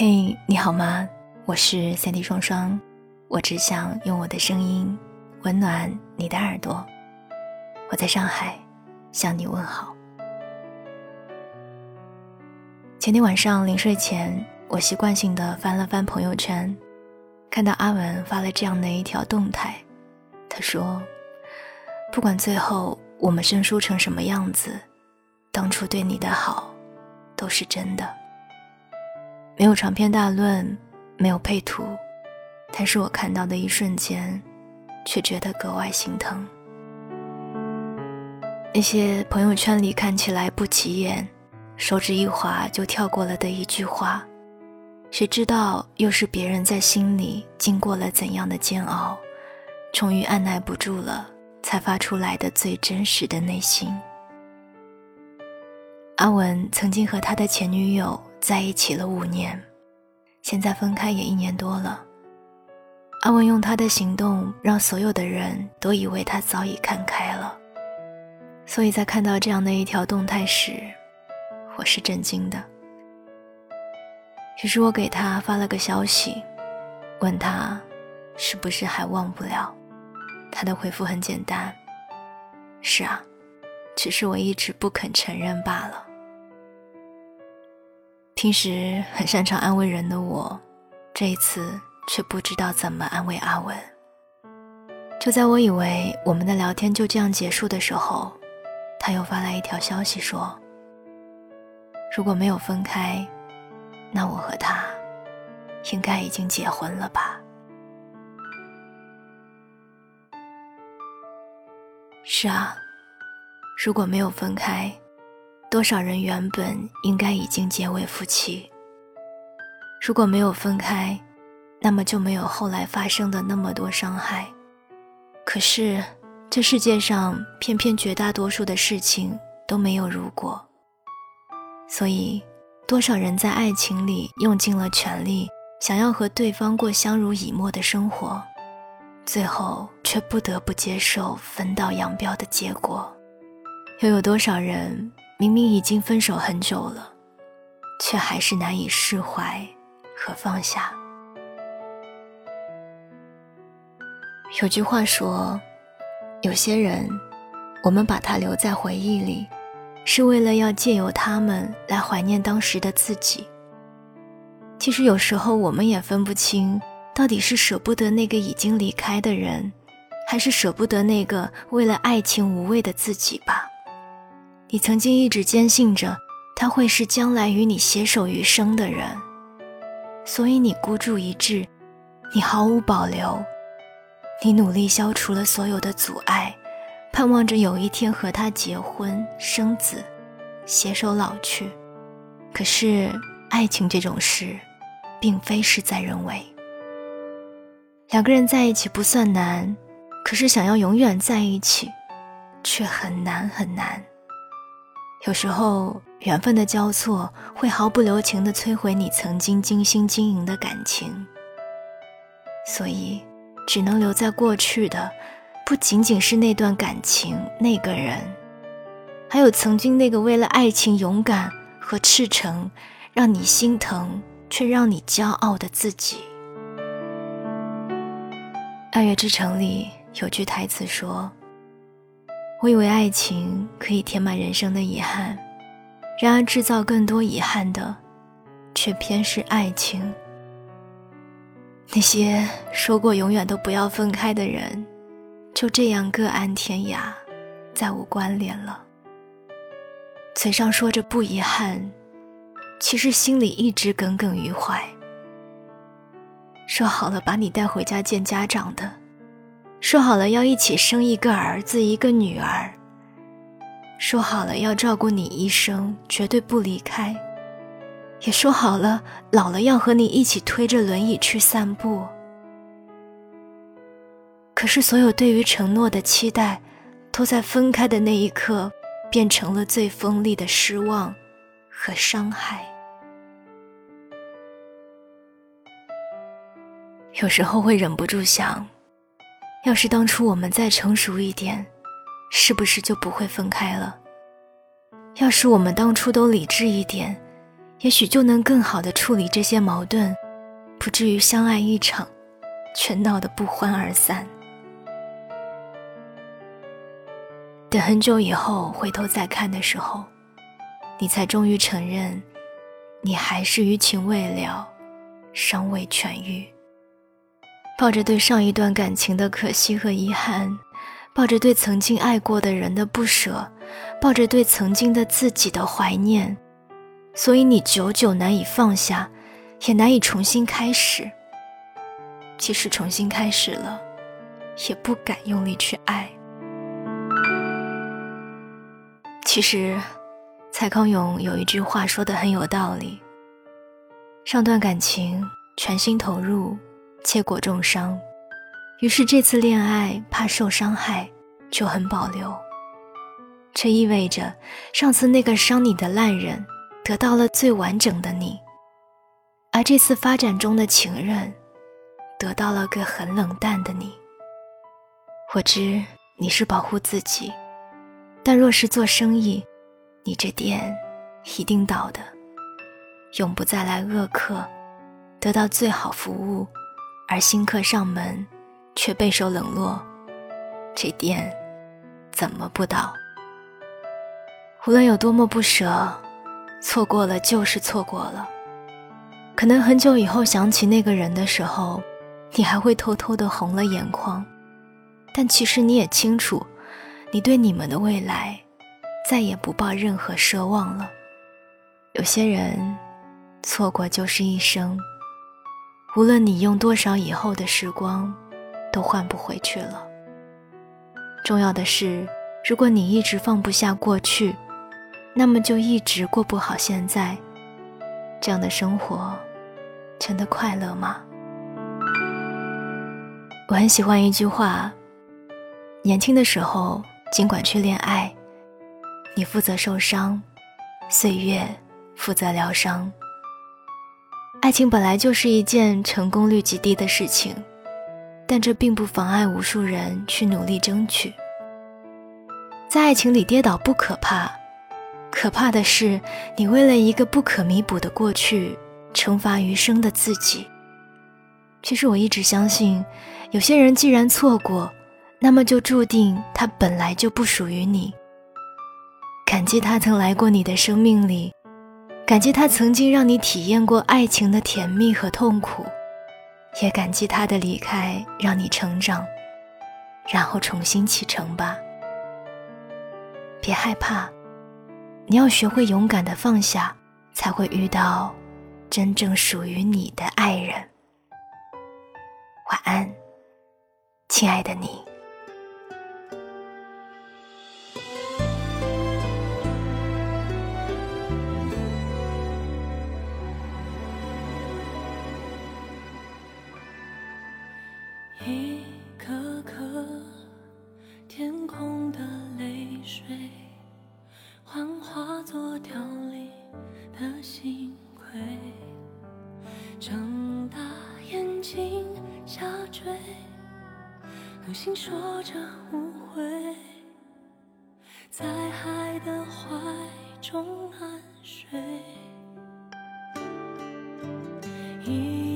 嘿，你好吗？我是三 D 双双，我只想用我的声音温暖你的耳朵。我在上海向你问好。前天晚上临睡前，我习惯性的翻了翻朋友圈，看到阿文发了这样的一条动态。他说：“不管最后我们生疏成什么样子，当初对你的好都是真的。”没有长篇大论，没有配图，但是我看到的一瞬间，却觉得格外心疼。那些朋友圈里看起来不起眼，手指一滑就跳过了的一句话，谁知道又是别人在心里经过了怎样的煎熬，终于按耐不住了，才发出来的最真实的内心。阿文曾经和他的前女友。在一起了五年，现在分开也一年多了。阿文用他的行动让所有的人都以为他早已看开了，所以在看到这样的一条动态时，我是震惊的。于是我给他发了个消息，问他是不是还忘不了。他的回复很简单：“是啊，只是我一直不肯承认罢了。”平时很擅长安慰人的我，这一次却不知道怎么安慰阿文。就在我以为我们的聊天就这样结束的时候，他又发来一条消息说：“如果没有分开，那我和他应该已经结婚了吧？”是啊，如果没有分开。多少人原本应该已经结为夫妻。如果没有分开，那么就没有后来发生的那么多伤害。可是，这世界上偏偏绝大多数的事情都没有如果。所以，多少人在爱情里用尽了全力，想要和对方过相濡以沫的生活，最后却不得不接受分道扬镳的结果。又有多少人？明明已经分手很久了，却还是难以释怀和放下。有句话说，有些人，我们把他留在回忆里，是为了要借由他们来怀念当时的自己。其实有时候我们也分不清，到底是舍不得那个已经离开的人，还是舍不得那个为了爱情无畏的自己吧。你曾经一直坚信着他会是将来与你携手余生的人，所以你孤注一掷，你毫无保留，你努力消除了所有的阻碍，盼望着有一天和他结婚生子，携手老去。可是爱情这种事，并非事在人为。两个人在一起不算难，可是想要永远在一起，却很难很难。有时候，缘分的交错会毫不留情地摧毁你曾经精心经营的感情。所以，只能留在过去的，不仅仅是那段感情、那个人，还有曾经那个为了爱情勇敢和赤诚，让你心疼却让你骄傲的自己。《爱乐之城》里有句台词说。我以为爱情可以填满人生的遗憾，然而制造更多遗憾的，却偏是爱情。那些说过永远都不要分开的人，就这样各安天涯，再无关联了。嘴上说着不遗憾，其实心里一直耿耿于怀。说好了把你带回家见家长的。说好了要一起生一个儿子一个女儿。说好了要照顾你一生，绝对不离开。也说好了老了要和你一起推着轮椅去散步。可是所有对于承诺的期待，都在分开的那一刻，变成了最锋利的失望和伤害。有时候会忍不住想。要是当初我们再成熟一点，是不是就不会分开了？要是我们当初都理智一点，也许就能更好的处理这些矛盾，不至于相爱一场，却闹得不欢而散。等很久以后回头再看的时候，你才终于承认，你还是余情未了，伤未痊愈。抱着对上一段感情的可惜和遗憾，抱着对曾经爱过的人的不舍，抱着对曾经的自己的怀念，所以你久久难以放下，也难以重新开始。即使重新开始了，也不敢用力去爱。其实，蔡康永有一句话说的很有道理：上段感情全心投入，结果重伤，于是这次恋爱怕受伤害，就很保留。这意味着上次那个伤你的烂人得到了最完整的你，而这次发展中的情人得到了个很冷淡的你。我知你是保护自己。但若是做生意，你这店一定倒的，永不再来恶客，得到最好服务，而新客上门却备受冷落，这店怎么不倒？无论有多么不舍，错过了就是错过了。可能很久以后想起那个人的时候，你还会偷偷的红了眼眶，但其实你也清楚。你对你们的未来，再也不抱任何奢望了。有些人，错过就是一生。无论你用多少以后的时光，都换不回去了。重要的是，如果你一直放不下过去，那么就一直过不好现在。这样的生活，真的快乐吗？我很喜欢一句话：年轻的时候。尽管去恋爱，你负责受伤，岁月负责疗伤。爱情本来就是一件成功率极低的事情，但这并不妨碍无数人去努力争取。在爱情里跌倒不可怕，可怕的是你为了一个不可弥补的过去，惩罚余生的自己。其实我一直相信，有些人既然错过。那么就注定他本来就不属于你。感激他曾来过你的生命里，感激他曾经让你体验过爱情的甜蜜和痛苦，也感激他的离开让你成长，然后重新启程吧。别害怕，你要学会勇敢的放下，才会遇到真正属于你的爱人。晚安，亲爱的你。天空的泪水，幻化作凋零的星轨。睁大眼睛下坠，流星说着无悔，在海的怀中安睡。一。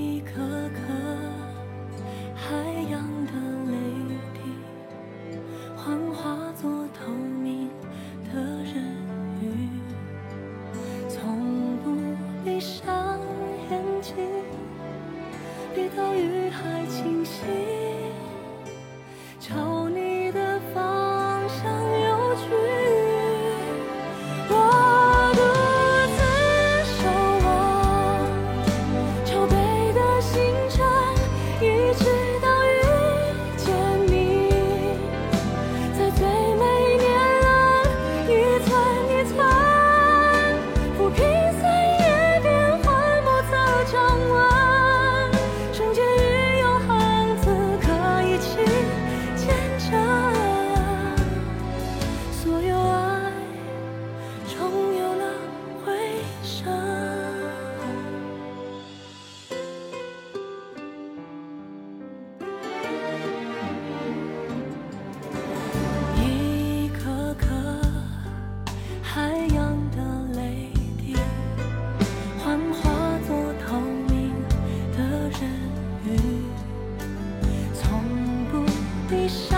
的。